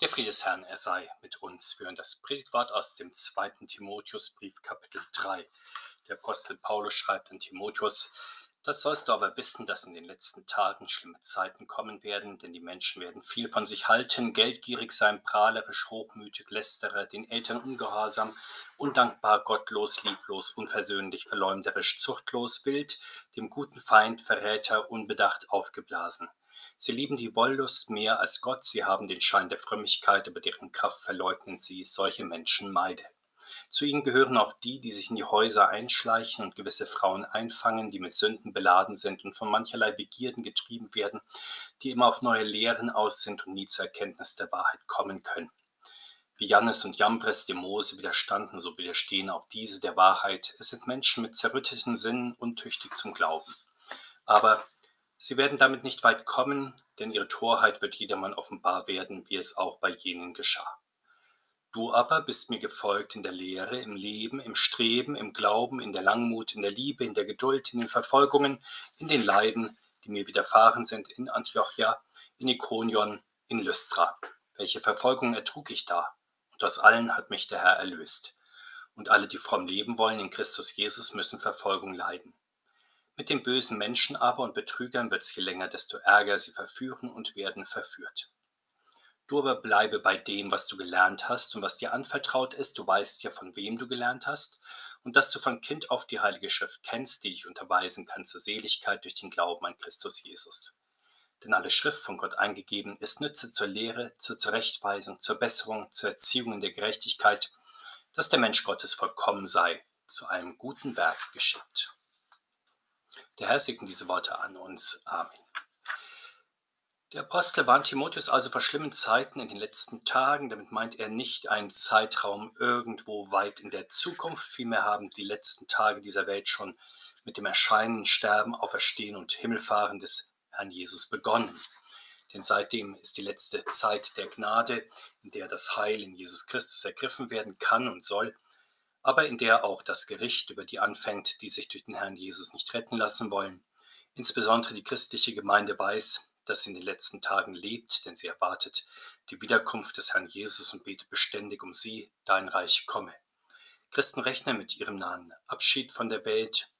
Der Friede er sei mit uns. Wir hören das Predigtwort aus dem zweiten Timotheusbrief, Kapitel 3. Der Apostel Paulus schreibt an Timotheus, das sollst du aber wissen, dass in den letzten Tagen schlimme Zeiten kommen werden, denn die Menschen werden viel von sich halten, geldgierig sein, prahlerisch, hochmütig, lästerer, den Eltern ungehorsam, undankbar, gottlos, lieblos, unversöhnlich, verleumderisch, zuchtlos, wild, dem guten Feind, Verräter, unbedacht, aufgeblasen Sie lieben die Wollust mehr als Gott, sie haben den Schein der Frömmigkeit, aber deren Kraft verleugnen sie, solche Menschen meide. Zu ihnen gehören auch die, die sich in die Häuser einschleichen und gewisse Frauen einfangen, die mit Sünden beladen sind und von mancherlei Begierden getrieben werden, die immer auf neue Lehren aus sind und nie zur Erkenntnis der Wahrheit kommen können. Wie Jannes und Jambres dem Mose widerstanden, so widerstehen auch diese der Wahrheit. Es sind Menschen mit zerrütteten Sinnen, untüchtig zum Glauben. Aber Sie werden damit nicht weit kommen, denn ihre Torheit wird jedermann offenbar werden, wie es auch bei jenen geschah. Du aber bist mir gefolgt in der Lehre, im Leben, im Streben, im Glauben, in der Langmut, in der Liebe, in der Geduld, in den Verfolgungen, in den Leiden, die mir widerfahren sind in Antiochia, in Ikonion, in Lystra. Welche Verfolgung ertrug ich da? Und aus allen hat mich der Herr erlöst. Und alle, die fromm leben wollen in Christus Jesus, müssen Verfolgung leiden. Mit den bösen Menschen aber und Betrügern wird es je länger, desto ärger sie verführen und werden verführt. Du aber bleibe bei dem, was du gelernt hast und was dir anvertraut ist. Du weißt ja, von wem du gelernt hast und dass du von Kind auf die Heilige Schrift kennst, die ich unterweisen kann zur Seligkeit durch den Glauben an Christus Jesus. Denn alle Schrift von Gott eingegeben ist Nütze zur Lehre, zur Zurechtweisung, zur Besserung, zur Erziehung in der Gerechtigkeit, dass der Mensch Gottes vollkommen sei, zu einem guten Werk geschickt. Der Herr segne diese Worte an uns. Amen. Der Apostel warnt Timotheus also vor schlimmen Zeiten in den letzten Tagen. Damit meint er nicht einen Zeitraum irgendwo weit in der Zukunft. Vielmehr haben die letzten Tage dieser Welt schon mit dem Erscheinen, Sterben, Auferstehen und Himmelfahren des Herrn Jesus begonnen. Denn seitdem ist die letzte Zeit der Gnade, in der das Heil in Jesus Christus ergriffen werden kann und soll aber in der auch das Gericht über die anfängt, die sich durch den Herrn Jesus nicht retten lassen wollen. Insbesondere die christliche Gemeinde weiß, dass sie in den letzten Tagen lebt, denn sie erwartet die Wiederkunft des Herrn Jesus und betet beständig um sie, dein Reich komme. Christen rechnen mit ihrem nahen Abschied von der Welt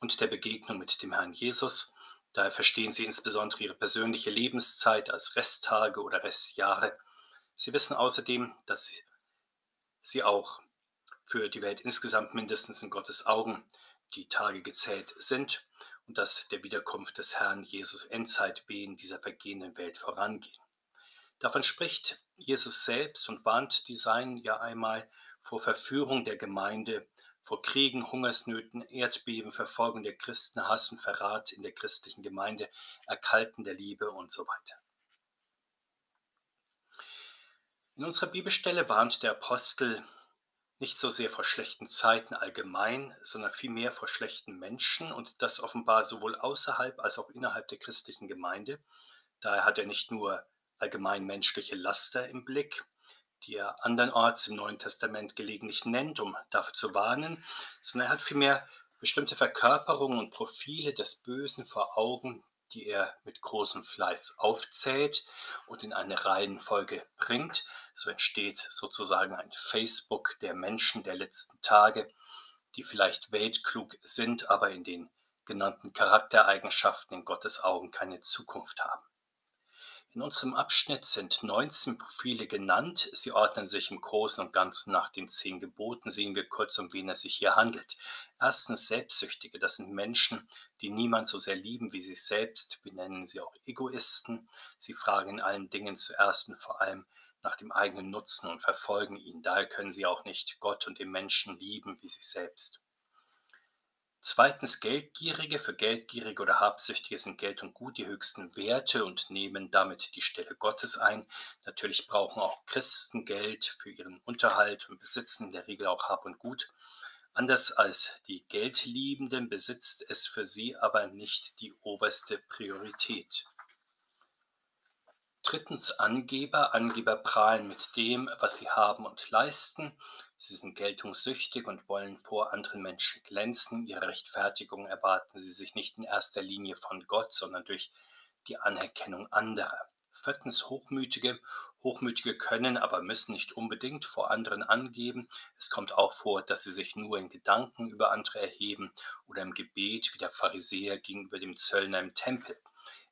und der Begegnung mit dem Herrn Jesus. Daher verstehen sie insbesondere ihre persönliche Lebenszeit als Resttage oder Restjahre. Sie wissen außerdem, dass sie auch für die Welt insgesamt mindestens in Gottes Augen die Tage gezählt sind und dass der Wiederkunft des Herrn Jesus Endzeitwehen dieser vergehenden Welt vorangehen. Davon spricht Jesus selbst und warnt die Seinen ja einmal vor Verführung der Gemeinde, vor Kriegen, Hungersnöten, Erdbeben, Verfolgung der Christen, Hass und Verrat in der christlichen Gemeinde, Erkalten der Liebe und so weiter. In unserer Bibelstelle warnt der Apostel nicht so sehr vor schlechten Zeiten allgemein, sondern vielmehr vor schlechten Menschen und das offenbar sowohl außerhalb als auch innerhalb der christlichen Gemeinde. Daher hat er nicht nur allgemein menschliche Laster im Blick, die er andernorts im Neuen Testament gelegentlich nennt, um dafür zu warnen, sondern er hat vielmehr bestimmte Verkörperungen und Profile des Bösen vor Augen, die er mit großem Fleiß aufzählt und in eine Reihenfolge bringt. So entsteht sozusagen ein Facebook der Menschen der letzten Tage, die vielleicht weltklug sind, aber in den genannten Charaktereigenschaften in Gottes Augen keine Zukunft haben. In unserem Abschnitt sind 19 Profile genannt. Sie ordnen sich im Großen und Ganzen nach den zehn Geboten. Sehen wir kurz, um wen es sich hier handelt. Erstens Selbstsüchtige. Das sind Menschen, die niemand so sehr lieben wie sich selbst. Wir nennen sie auch Egoisten. Sie fragen in allen Dingen zuerst und vor allem nach dem eigenen Nutzen und verfolgen ihn. Daher können sie auch nicht Gott und den Menschen lieben wie sich selbst. Zweitens Geldgierige. Für Geldgierige oder Habsüchtige sind Geld und Gut die höchsten Werte und nehmen damit die Stelle Gottes ein. Natürlich brauchen auch Christen Geld für ihren Unterhalt und besitzen in der Regel auch Hab und Gut. Anders als die Geldliebenden besitzt es für sie aber nicht die oberste Priorität. Drittens Angeber. Angeber prahlen mit dem, was sie haben und leisten. Sie sind geltungssüchtig und wollen vor anderen Menschen glänzen. Ihre Rechtfertigung erwarten sie sich nicht in erster Linie von Gott, sondern durch die Anerkennung anderer. Viertens Hochmütige. Hochmütige können, aber müssen nicht unbedingt vor anderen angeben. Es kommt auch vor, dass sie sich nur in Gedanken über andere erheben oder im Gebet wie der Pharisäer gegenüber dem Zöllner im Tempel.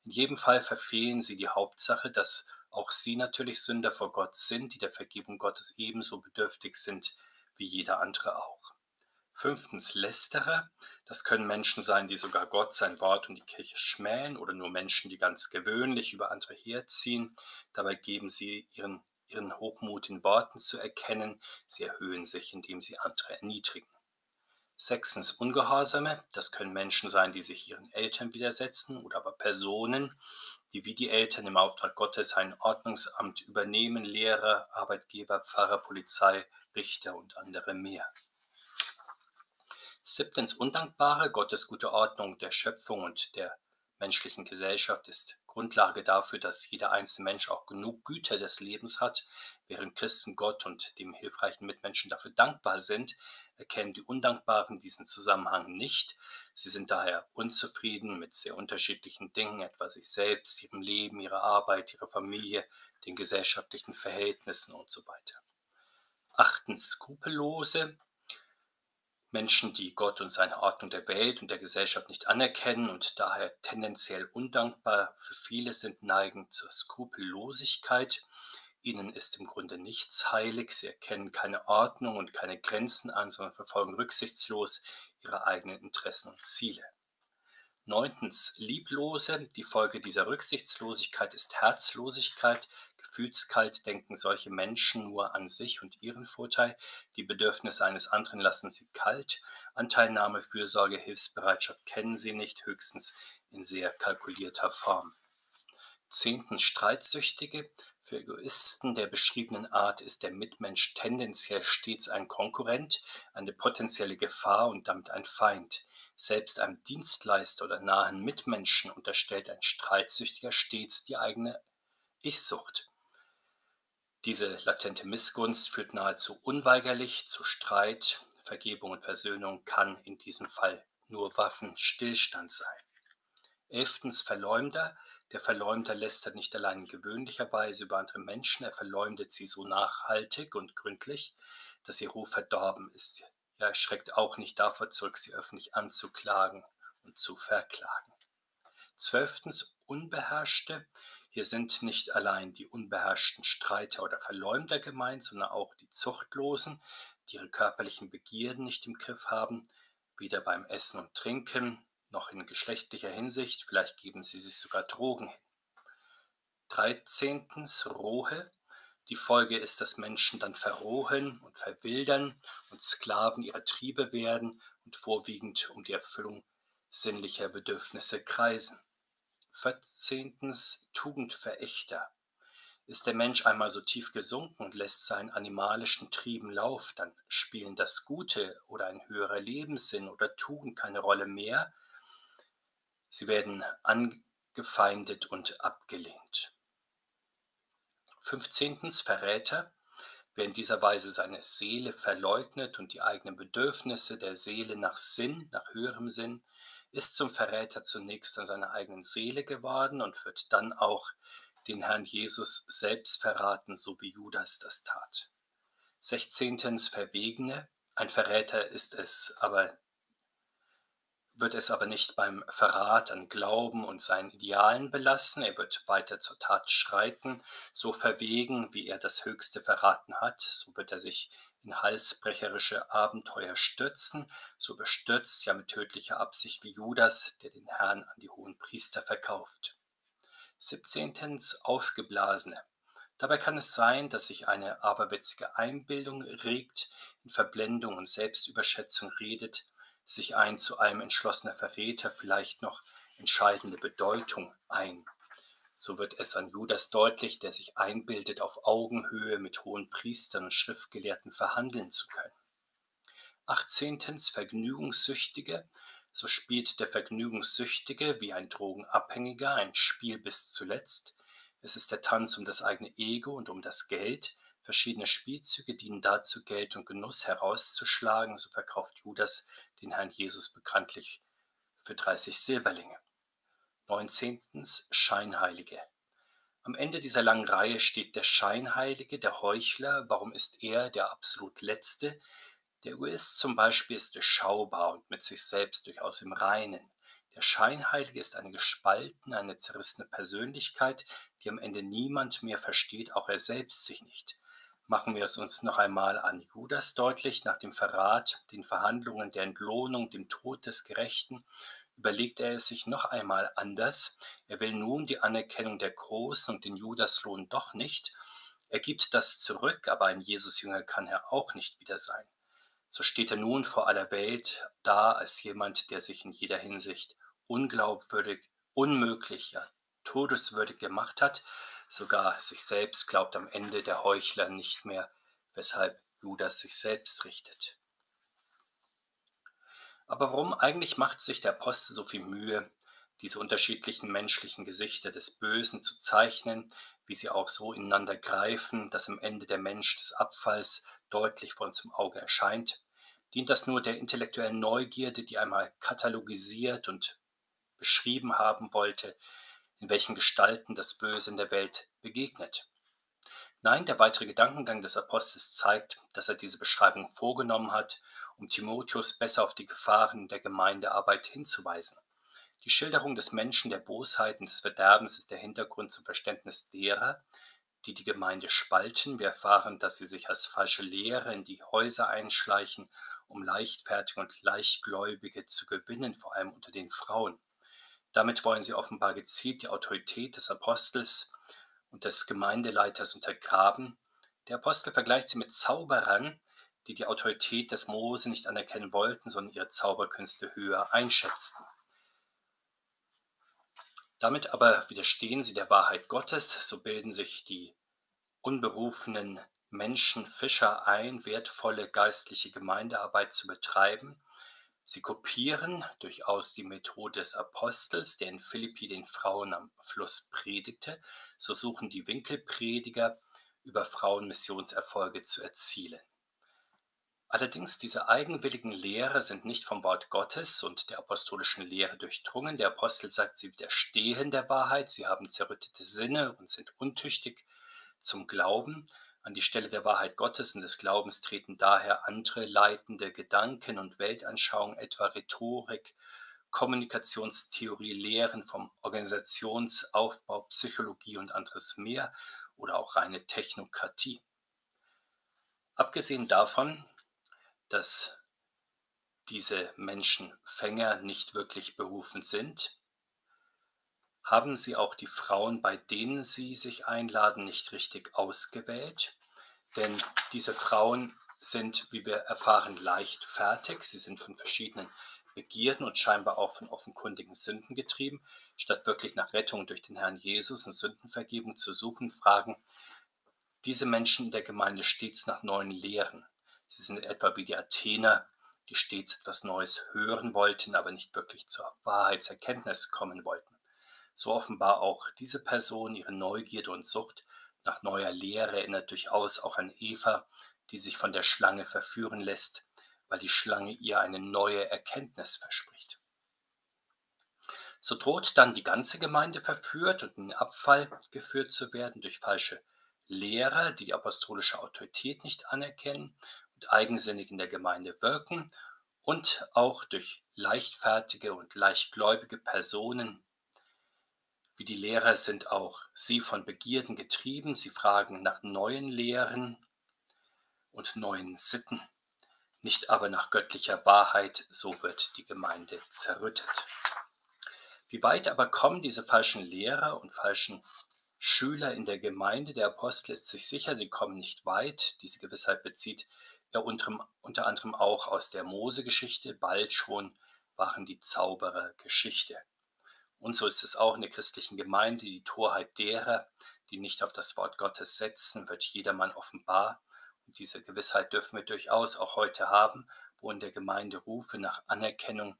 In jedem Fall verfehlen sie die Hauptsache, dass auch sie natürlich Sünder vor Gott sind, die der Vergebung Gottes ebenso bedürftig sind wie jeder andere auch. Fünftens Lästerer. Das können Menschen sein, die sogar Gott, sein Wort und die Kirche schmähen oder nur Menschen, die ganz gewöhnlich über andere herziehen. Dabei geben sie ihren, ihren Hochmut in Worten zu erkennen. Sie erhöhen sich, indem sie andere erniedrigen. Sechstens Ungehorsame. Das können Menschen sein, die sich ihren Eltern widersetzen oder aber Personen, die wie die Eltern im Auftrag Gottes ein Ordnungsamt übernehmen, Lehrer, Arbeitgeber, Pfarrer, Polizei, Richter und andere mehr. Siebtens Undankbare, Gottes gute Ordnung der Schöpfung und der menschlichen Gesellschaft ist Grundlage dafür, dass jeder einzelne Mensch auch genug Güter des Lebens hat. Während Christen Gott und dem hilfreichen Mitmenschen dafür dankbar sind, erkennen die Undankbaren diesen Zusammenhang nicht. Sie sind daher unzufrieden mit sehr unterschiedlichen Dingen, etwa sich selbst, ihrem Leben, ihrer Arbeit, ihrer Familie, den gesellschaftlichen Verhältnissen und so weiter. Achtens, Skrupellose. Menschen, die Gott und seine Ordnung der Welt und der Gesellschaft nicht anerkennen und daher tendenziell undankbar für viele sind, neigen zur Skrupellosigkeit. Ihnen ist im Grunde nichts heilig, sie erkennen keine Ordnung und keine Grenzen an, sondern verfolgen rücksichtslos ihre eigenen Interessen und Ziele. Neuntens, Lieblose. Die Folge dieser Rücksichtslosigkeit ist Herzlosigkeit. Gefühlskalt denken solche Menschen nur an sich und ihren Vorteil. Die Bedürfnisse eines anderen lassen sie kalt. Anteilnahme, Fürsorge, Hilfsbereitschaft kennen sie nicht, höchstens in sehr kalkulierter Form. Zehntens, Streitsüchtige. Für Egoisten der beschriebenen Art ist der Mitmensch tendenziell stets ein Konkurrent, eine potenzielle Gefahr und damit ein Feind. Selbst einem Dienstleister oder nahen Mitmenschen unterstellt ein Streitsüchtiger stets die eigene Ich-Sucht. Diese latente Missgunst führt nahezu unweigerlich zu Streit. Vergebung und Versöhnung kann in diesem Fall nur Waffenstillstand sein. Elftens Verleumder. Der Verleumder lästert nicht allein in gewöhnlicher Weise über andere Menschen, er verleumdet sie so nachhaltig und gründlich, dass ihr Ruf verdorben ist. Er schreckt auch nicht davor zurück, sie öffentlich anzuklagen und zu verklagen. Zwölftens Unbeherrschte. Hier sind nicht allein die unbeherrschten Streiter oder Verleumder gemeint, sondern auch die Zuchtlosen, die ihre körperlichen Begierden nicht im Griff haben, weder beim Essen und Trinken noch in geschlechtlicher Hinsicht, vielleicht geben sie sich sogar Drogen hin. Dreizehntens Rohe. Die Folge ist, dass Menschen dann verrohen und verwildern und Sklaven ihrer Triebe werden und vorwiegend um die Erfüllung sinnlicher Bedürfnisse kreisen. Vierzehntens Tugendverächter. Ist der Mensch einmal so tief gesunken und lässt seinen animalischen Trieben Lauf, dann spielen das Gute oder ein höherer Lebenssinn oder Tugend keine Rolle mehr, Sie werden angefeindet und abgelehnt. 15. Verräter. Wer in dieser Weise seine Seele verleugnet und die eigenen Bedürfnisse der Seele nach Sinn, nach höherem Sinn, ist zum Verräter zunächst an seiner eigenen Seele geworden und wird dann auch den Herrn Jesus selbst verraten, so wie Judas das tat. 16. Verwegene. Ein Verräter ist es aber wird es aber nicht beim Verrat an Glauben und seinen Idealen belassen, er wird weiter zur Tat schreiten, so verwegen, wie er das Höchste verraten hat, so wird er sich in halsbrecherische Abenteuer stürzen, so bestürzt, ja mit tödlicher Absicht wie Judas, der den Herrn an die hohen Priester verkauft. 17. Aufgeblasene. Dabei kann es sein, dass sich eine aberwitzige Einbildung regt, in Verblendung und Selbstüberschätzung redet, sich ein zu allem entschlossener Verräter vielleicht noch entscheidende Bedeutung ein. So wird es an Judas deutlich, der sich einbildet, auf Augenhöhe mit hohen Priestern und Schriftgelehrten verhandeln zu können. 18. Vergnügungssüchtige. So spielt der Vergnügungssüchtige wie ein Drogenabhängiger ein Spiel bis zuletzt. Es ist der Tanz um das eigene Ego und um das Geld. Verschiedene Spielzüge dienen dazu, Geld und Genuss herauszuschlagen. So verkauft Judas den Herrn Jesus bekanntlich für 30 Silberlinge. 19. Scheinheilige. Am Ende dieser langen Reihe steht der Scheinheilige, der Heuchler. Warum ist er der absolut Letzte? Der Egoist zum Beispiel ist durchschaubar und mit sich selbst durchaus im Reinen. Der Scheinheilige ist eine gespaltene, eine zerrissene Persönlichkeit, die am Ende niemand mehr versteht, auch er selbst sich nicht. Machen wir es uns noch einmal an Judas deutlich, nach dem Verrat, den Verhandlungen, der Entlohnung, dem Tod des Gerechten überlegt er es sich noch einmal anders. Er will nun die Anerkennung der Großen und den Judaslohn doch nicht. Er gibt das zurück, aber ein Jesusjünger kann er auch nicht wieder sein. So steht er nun vor aller Welt da als jemand, der sich in jeder Hinsicht unglaubwürdig, unmöglich, ja, todeswürdig gemacht hat. Sogar sich selbst glaubt am Ende der Heuchler nicht mehr, weshalb Judas sich selbst richtet. Aber warum eigentlich macht sich der Apostel so viel Mühe, diese unterschiedlichen menschlichen Gesichter des Bösen zu zeichnen, wie sie auch so ineinander greifen, dass am Ende der Mensch des Abfalls deutlich vor uns im Auge erscheint? Dient das nur der intellektuellen Neugierde, die einmal katalogisiert und beschrieben haben wollte, in welchen Gestalten das Böse in der Welt begegnet? Nein, der weitere Gedankengang des Apostels zeigt, dass er diese Beschreibung vorgenommen hat, um Timotheus besser auf die Gefahren der Gemeindearbeit hinzuweisen. Die Schilderung des Menschen, der Bosheit und des Verderbens ist der Hintergrund zum Verständnis derer, die die Gemeinde spalten. Wir erfahren, dass sie sich als falsche Lehrer in die Häuser einschleichen, um Leichtfertige und Leichtgläubige zu gewinnen, vor allem unter den Frauen. Damit wollen sie offenbar gezielt die Autorität des Apostels und des Gemeindeleiters untergraben. Der Apostel vergleicht sie mit Zauberern, die die Autorität des Mose nicht anerkennen wollten, sondern ihre Zauberkünste höher einschätzten. Damit aber widerstehen sie der Wahrheit Gottes, so bilden sich die unberufenen Menschen Fischer ein, wertvolle geistliche Gemeindearbeit zu betreiben Sie kopieren durchaus die Methode des Apostels, der in Philippi den Frauen am Fluss predigte, so suchen die Winkelprediger über Frauen Missionserfolge zu erzielen. Allerdings diese eigenwilligen Lehre sind nicht vom Wort Gottes und der apostolischen Lehre durchdrungen. Der Apostel sagt, sie widerstehen der Wahrheit, sie haben zerrüttete Sinne und sind untüchtig zum Glauben. An die Stelle der Wahrheit Gottes und des Glaubens treten daher andere leitende Gedanken und Weltanschauungen, etwa Rhetorik, Kommunikationstheorie, Lehren vom Organisationsaufbau, Psychologie und anderes mehr oder auch reine Technokratie. Abgesehen davon, dass diese Menschen Fänger nicht wirklich berufen sind, haben Sie auch die Frauen, bei denen Sie sich einladen, nicht richtig ausgewählt? Denn diese Frauen sind, wie wir erfahren, leichtfertig. Sie sind von verschiedenen Begierden und scheinbar auch von offenkundigen Sünden getrieben. Statt wirklich nach Rettung durch den Herrn Jesus und Sündenvergebung zu suchen, fragen diese Menschen in der Gemeinde stets nach neuen Lehren. Sie sind etwa wie die Athener, die stets etwas Neues hören wollten, aber nicht wirklich zur Wahrheitserkenntnis kommen wollten so offenbar auch diese Person ihre Neugierde und Sucht nach neuer Lehre erinnert durchaus auch an Eva, die sich von der Schlange verführen lässt, weil die Schlange ihr eine neue Erkenntnis verspricht. So droht dann die ganze Gemeinde verführt und in Abfall geführt zu werden durch falsche Lehrer, die die apostolische Autorität nicht anerkennen und eigensinnig in der Gemeinde wirken und auch durch leichtfertige und leichtgläubige Personen, wie die Lehrer sind auch sie von Begierden getrieben. Sie fragen nach neuen Lehren und neuen Sitten, nicht aber nach göttlicher Wahrheit. So wird die Gemeinde zerrüttet. Wie weit aber kommen diese falschen Lehrer und falschen Schüler in der Gemeinde? Der Apostel ist sich sicher, sie kommen nicht weit. Diese Gewissheit bezieht er unter, anderem auch aus der Mose-Geschichte. Bald schon waren die Zauberer Geschichte. Und so ist es auch in der christlichen Gemeinde, die Torheit derer, die nicht auf das Wort Gottes setzen, wird jedermann offenbar. Und diese Gewissheit dürfen wir durchaus auch heute haben, wo in der Gemeinde Rufe nach Anerkennung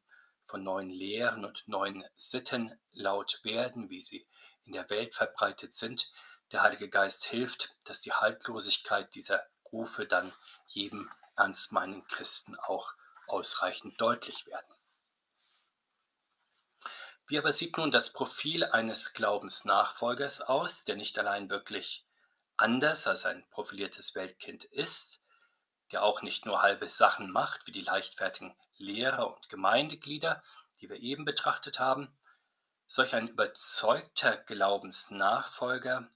von neuen Lehren und neuen Sitten laut werden, wie sie in der Welt verbreitet sind. Der Heilige Geist hilft, dass die Haltlosigkeit dieser Rufe dann jedem ernstmeinenden Christen auch ausreichend deutlich werden. Wie aber sieht nun das Profil eines Glaubensnachfolgers aus, der nicht allein wirklich anders als ein profiliertes Weltkind ist, der auch nicht nur halbe Sachen macht, wie die leichtfertigen Lehrer und Gemeindeglieder, die wir eben betrachtet haben. Solch ein überzeugter Glaubensnachfolger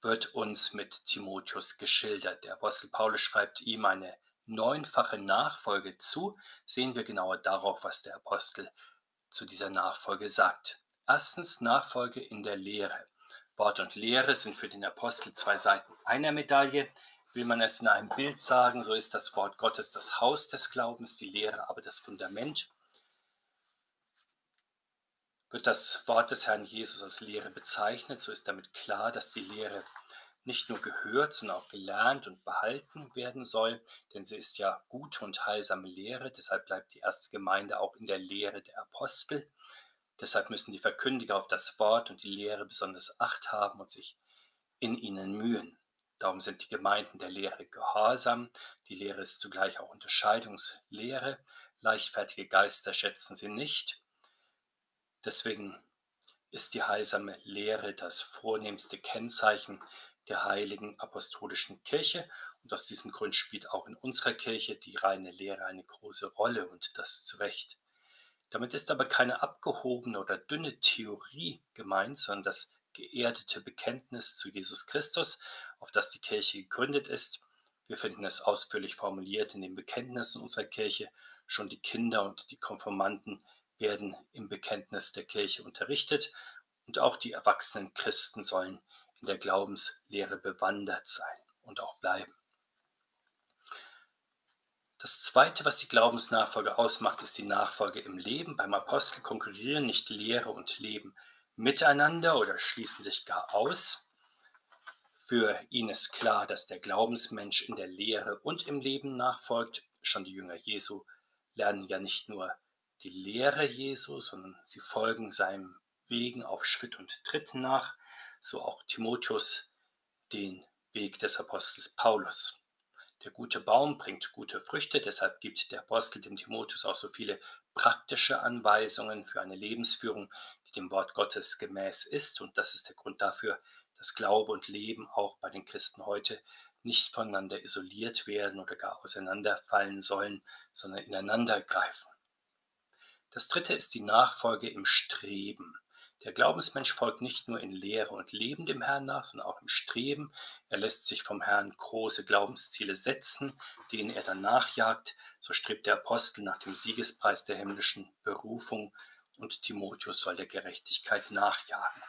wird uns mit Timotheus geschildert. Der Apostel Paulus schreibt ihm eine neunfache Nachfolge zu. Sehen wir genauer darauf, was der Apostel zu dieser Nachfolge sagt. Erstens Nachfolge in der Lehre. Wort und Lehre sind für den Apostel zwei Seiten einer Medaille. Will man es in einem Bild sagen, so ist das Wort Gottes das Haus des Glaubens, die Lehre aber das Fundament. Wird das Wort des Herrn Jesus als Lehre bezeichnet, so ist damit klar, dass die Lehre nicht nur gehört, sondern auch gelernt und behalten werden soll, denn sie ist ja gute und heilsame Lehre, deshalb bleibt die erste Gemeinde auch in der Lehre der Apostel. Deshalb müssen die Verkündiger auf das Wort und die Lehre besonders Acht haben und sich in ihnen mühen. Darum sind die Gemeinden der Lehre gehorsam. Die Lehre ist zugleich auch Unterscheidungslehre. Leichtfertige Geister schätzen sie nicht. Deswegen ist die heilsame Lehre das vornehmste Kennzeichen der heiligen apostolischen Kirche. Und aus diesem Grund spielt auch in unserer Kirche die reine Lehre eine große Rolle und das zu Recht. Damit ist aber keine abgehobene oder dünne Theorie gemeint, sondern das geerdete Bekenntnis zu Jesus Christus, auf das die Kirche gegründet ist. Wir finden es ausführlich formuliert in den Bekenntnissen unserer Kirche. Schon die Kinder und die Konformanten werden im Bekenntnis der Kirche unterrichtet und auch die erwachsenen Christen sollen in der Glaubenslehre bewandert sein und auch bleiben. Das Zweite, was die Glaubensnachfolge ausmacht, ist die Nachfolge im Leben. Beim Apostel konkurrieren nicht Lehre und Leben miteinander oder schließen sich gar aus. Für ihn ist klar, dass der Glaubensmensch in der Lehre und im Leben nachfolgt. Schon die Jünger Jesu lernen ja nicht nur die Lehre Jesu, sondern sie folgen seinem Wegen auf Schritt und Tritt nach so auch Timotheus den Weg des Apostels Paulus. Der gute Baum bringt gute Früchte, deshalb gibt der Apostel dem Timotheus auch so viele praktische Anweisungen für eine Lebensführung, die dem Wort Gottes gemäß ist. Und das ist der Grund dafür, dass Glaube und Leben auch bei den Christen heute nicht voneinander isoliert werden oder gar auseinanderfallen sollen, sondern ineinander greifen. Das dritte ist die Nachfolge im Streben. Der Glaubensmensch folgt nicht nur in Lehre und Leben dem Herrn nach, sondern auch im Streben. Er lässt sich vom Herrn große Glaubensziele setzen, denen er dann nachjagt. So strebt der Apostel nach dem Siegespreis der himmlischen Berufung und Timotheus soll der Gerechtigkeit nachjagen.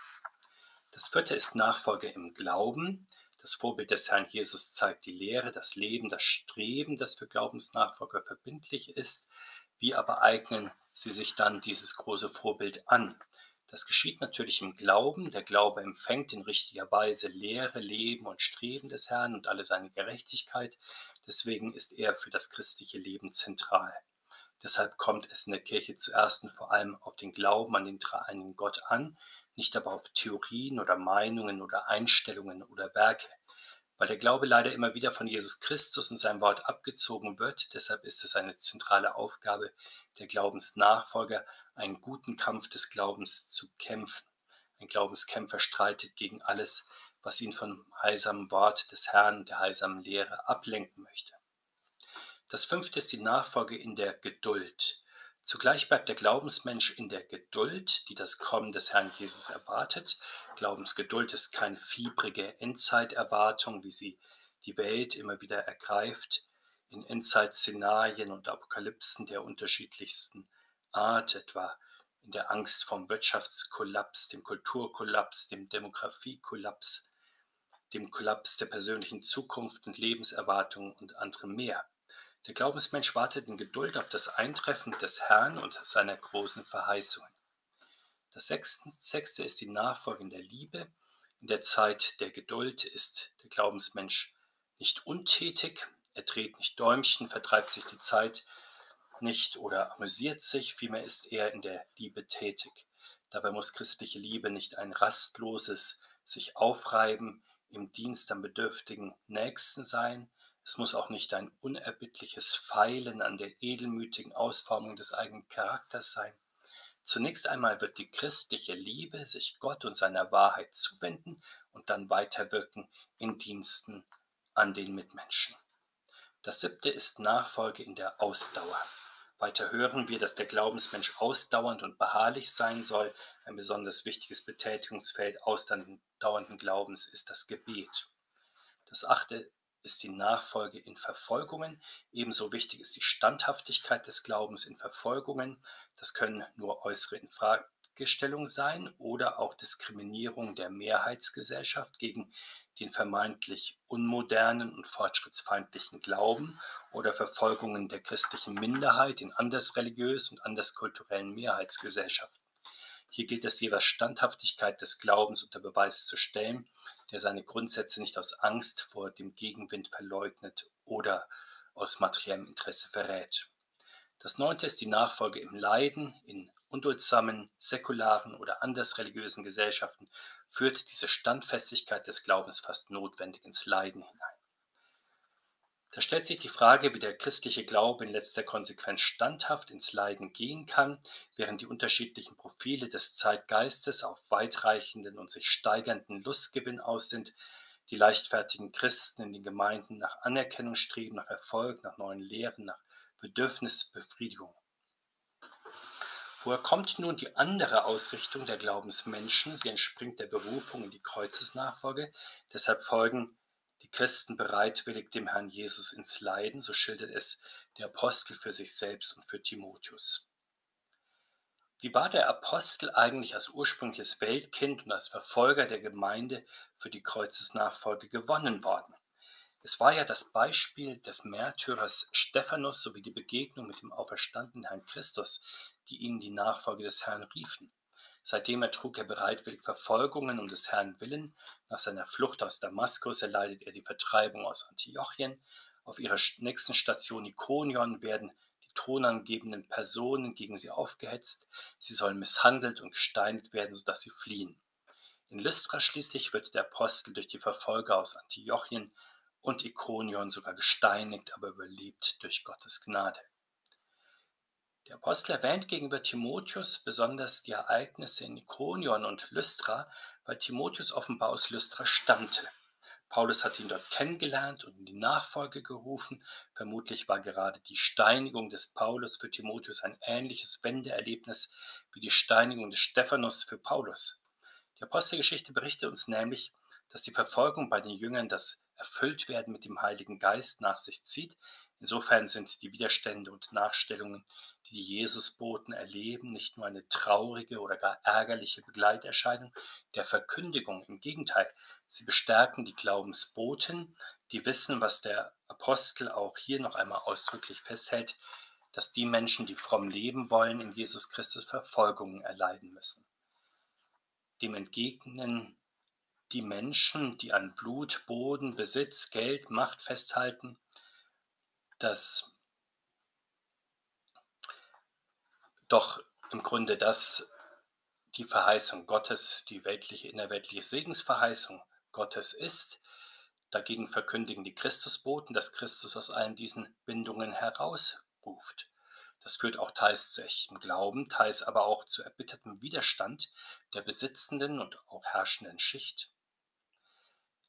Das vierte ist Nachfolge im Glauben. Das Vorbild des Herrn Jesus zeigt die Lehre, das Leben, das Streben, das für Glaubensnachfolger verbindlich ist. Wie aber eignen sie sich dann dieses große Vorbild an? Das geschieht natürlich im Glauben. Der Glaube empfängt in richtiger Weise Lehre, Leben und Streben des Herrn und alle seine Gerechtigkeit. Deswegen ist er für das christliche Leben zentral. Deshalb kommt es in der Kirche zuerst und vor allem auf den Glauben an den dreieinigen Gott an, nicht aber auf Theorien oder Meinungen oder Einstellungen oder Werke. Weil der Glaube leider immer wieder von Jesus Christus und seinem Wort abgezogen wird, deshalb ist es eine zentrale Aufgabe der Glaubensnachfolger, einen guten Kampf des Glaubens zu kämpfen. Ein Glaubenskämpfer streitet gegen alles, was ihn vom heilsamen Wort des Herrn der heilsamen Lehre ablenken möchte. Das fünfte ist die Nachfolge in der Geduld. Zugleich bleibt der Glaubensmensch in der Geduld, die das Kommen des Herrn Jesus erwartet. Glaubensgeduld ist keine fiebrige Endzeiterwartung, wie sie die Welt immer wieder ergreift, in Endzeitszenarien und Apokalypsen der unterschiedlichsten Art, etwa in der Angst vom Wirtschaftskollaps, dem Kulturkollaps, dem Demografiekollaps, dem Kollaps der persönlichen Zukunft und Lebenserwartungen und anderem mehr. Der Glaubensmensch wartet in Geduld auf das Eintreffen des Herrn und seiner großen Verheißungen. Das sechste ist die Nachfolge in der Liebe. In der Zeit der Geduld ist der Glaubensmensch nicht untätig, er dreht nicht Däumchen, vertreibt sich die Zeit nicht oder amüsiert sich, vielmehr ist er in der Liebe tätig. Dabei muss christliche Liebe nicht ein rastloses sich aufreiben im Dienst am bedürftigen Nächsten sein. Es muss auch nicht ein unerbittliches Feilen an der edelmütigen Ausformung des eigenen Charakters sein. Zunächst einmal wird die christliche Liebe sich Gott und seiner Wahrheit zuwenden und dann weiterwirken in Diensten an den Mitmenschen. Das siebte ist Nachfolge in der Ausdauer. Weiter hören wir, dass der Glaubensmensch ausdauernd und beharrlich sein soll. Ein besonders wichtiges Betätigungsfeld ausdauernden Glaubens ist das Gebet. Das achte ist die Nachfolge in Verfolgungen. Ebenso wichtig ist die Standhaftigkeit des Glaubens in Verfolgungen. Das können nur äußere Infragestellungen sein oder auch Diskriminierung der Mehrheitsgesellschaft gegen den vermeintlich unmodernen und fortschrittsfeindlichen Glauben oder Verfolgungen der christlichen Minderheit in andersreligiös und anderskulturellen Mehrheitsgesellschaften. Hier gilt es jeweils Standhaftigkeit des Glaubens unter Beweis zu stellen, der seine Grundsätze nicht aus Angst vor dem Gegenwind verleugnet oder aus materiellem Interesse verrät. Das neunte ist die Nachfolge im Leiden, in unduldsamen, säkularen oder andersreligiösen Gesellschaften führt diese Standfestigkeit des Glaubens fast notwendig ins Leiden hinein. Da stellt sich die Frage, wie der christliche Glaube in letzter Konsequenz standhaft ins Leiden gehen kann, während die unterschiedlichen Profile des Zeitgeistes auf weitreichenden und sich steigernden Lustgewinn aus sind, die leichtfertigen Christen in den Gemeinden nach Anerkennung streben, nach Erfolg, nach neuen Lehren, nach Bedürfnisbefriedigung. Woher kommt nun die andere Ausrichtung der Glaubensmenschen? Sie entspringt der Berufung in die Kreuzesnachfolge. Deshalb folgen die Christen bereitwillig dem Herrn Jesus ins Leiden, so schildert es der Apostel für sich selbst und für Timotheus. Wie war der Apostel eigentlich als ursprüngliches Weltkind und als Verfolger der Gemeinde für die Kreuzesnachfolge gewonnen worden? Es war ja das Beispiel des Märtyrers Stephanus sowie die Begegnung mit dem auferstandenen Herrn Christus, die ihn die Nachfolge des Herrn riefen. Seitdem ertrug er bereitwillig Verfolgungen um des Herrn willen. Nach seiner Flucht aus Damaskus erleidet er die Vertreibung aus Antiochien. Auf ihrer nächsten Station Ikonion werden die tonangebenden Personen gegen sie aufgehetzt. Sie sollen misshandelt und gesteinigt werden, sodass sie fliehen. In Lystra schließlich wird der Apostel durch die Verfolger aus Antiochien und Ikonion sogar gesteinigt, aber überlebt durch Gottes Gnade. Der Apostel erwähnt gegenüber Timotheus besonders die Ereignisse in Ikonion und Lystra, weil Timotheus offenbar aus Lystra stammte. Paulus hat ihn dort kennengelernt und in die Nachfolge gerufen. Vermutlich war gerade die Steinigung des Paulus für Timotheus ein ähnliches Wendeerlebnis wie die Steinigung des Stephanus für Paulus. Die Apostelgeschichte berichtet uns nämlich, dass die Verfolgung bei den Jüngern das Erfülltwerden mit dem Heiligen Geist nach sich zieht. Insofern sind die Widerstände und Nachstellungen die die Jesusboten erleben, nicht nur eine traurige oder gar ärgerliche Begleiterscheinung der Verkündigung. Im Gegenteil, sie bestärken die Glaubensboten, die wissen, was der Apostel auch hier noch einmal ausdrücklich festhält, dass die Menschen, die fromm leben wollen, in Jesus Christus Verfolgungen erleiden müssen. Dem entgegnen die Menschen, die an Blut, Boden, Besitz, Geld, Macht festhalten, dass doch im Grunde das die Verheißung Gottes, die weltliche, innerweltliche Segensverheißung Gottes ist. Dagegen verkündigen die Christusboten, dass Christus aus allen diesen Bindungen herausruft. Das führt auch teils zu echtem Glauben, teils aber auch zu erbittertem Widerstand der besitzenden und auch herrschenden Schicht.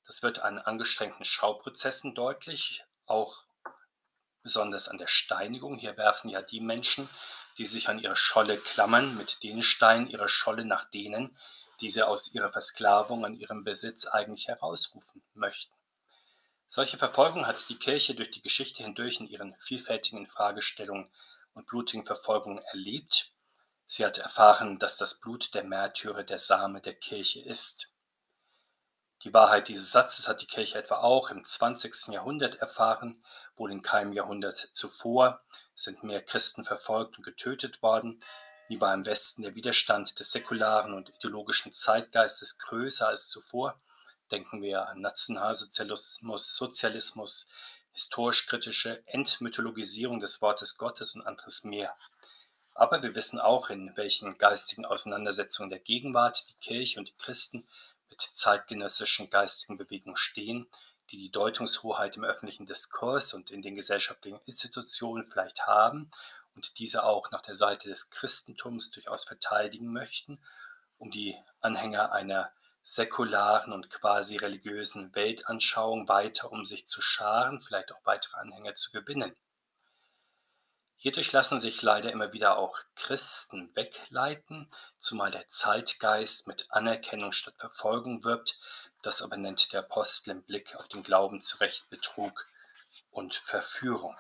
Das wird an angestrengten Schauprozessen deutlich, auch besonders an der Steinigung. Hier werfen ja die Menschen, die sich an ihre Scholle klammern, mit den Steinen ihrer Scholle nach denen, die sie aus ihrer Versklavung an ihrem Besitz eigentlich herausrufen möchten. Solche Verfolgung hat die Kirche durch die Geschichte hindurch in ihren vielfältigen Fragestellungen und blutigen Verfolgungen erlebt. Sie hat erfahren, dass das Blut der Märtyrer der Same der Kirche ist. Die Wahrheit dieses Satzes hat die Kirche etwa auch im 20. Jahrhundert erfahren, wohl in keinem Jahrhundert zuvor sind mehr Christen verfolgt und getötet worden. Wie war im Westen der Widerstand des säkularen und ideologischen Zeitgeistes größer als zuvor. Denken wir an Nationalsozialismus, Sozialismus, historisch-kritische Entmythologisierung des Wortes Gottes und anderes mehr. Aber wir wissen auch, in welchen geistigen Auseinandersetzungen der Gegenwart die Kirche und die Christen mit zeitgenössischen geistigen Bewegungen stehen die die Deutungshoheit im öffentlichen Diskurs und in den gesellschaftlichen Institutionen vielleicht haben und diese auch nach der Seite des Christentums durchaus verteidigen möchten, um die Anhänger einer säkularen und quasi religiösen Weltanschauung weiter um sich zu scharen, vielleicht auch weitere Anhänger zu gewinnen. Hierdurch lassen sich leider immer wieder auch Christen wegleiten, zumal der Zeitgeist mit Anerkennung statt Verfolgung wirbt. Das aber nennt der Apostel im Blick auf den Glauben zu Recht Betrug und Verführung.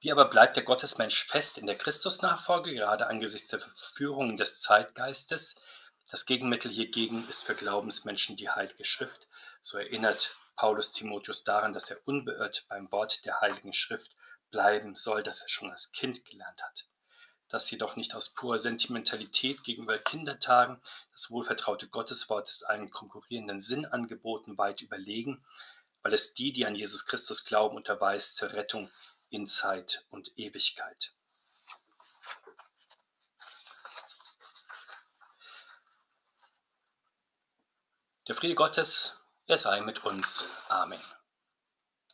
Wie aber bleibt der Gottesmensch fest in der Christusnachfolge, gerade angesichts der Verführungen des Zeitgeistes? Das Gegenmittel hiergegen ist für Glaubensmenschen die Heilige Schrift. So erinnert Paulus Timotheus daran, dass er unbeirrt beim Wort der Heiligen Schrift bleiben soll, das er schon als Kind gelernt hat. Das jedoch nicht aus purer Sentimentalität gegenüber Kindertagen. Das wohlvertraute Gotteswort ist allen konkurrierenden Sinnangeboten weit überlegen, weil es die, die an Jesus Christus glauben, unterweist zur Rettung in Zeit und Ewigkeit. Der Friede Gottes, er sei mit uns. Amen.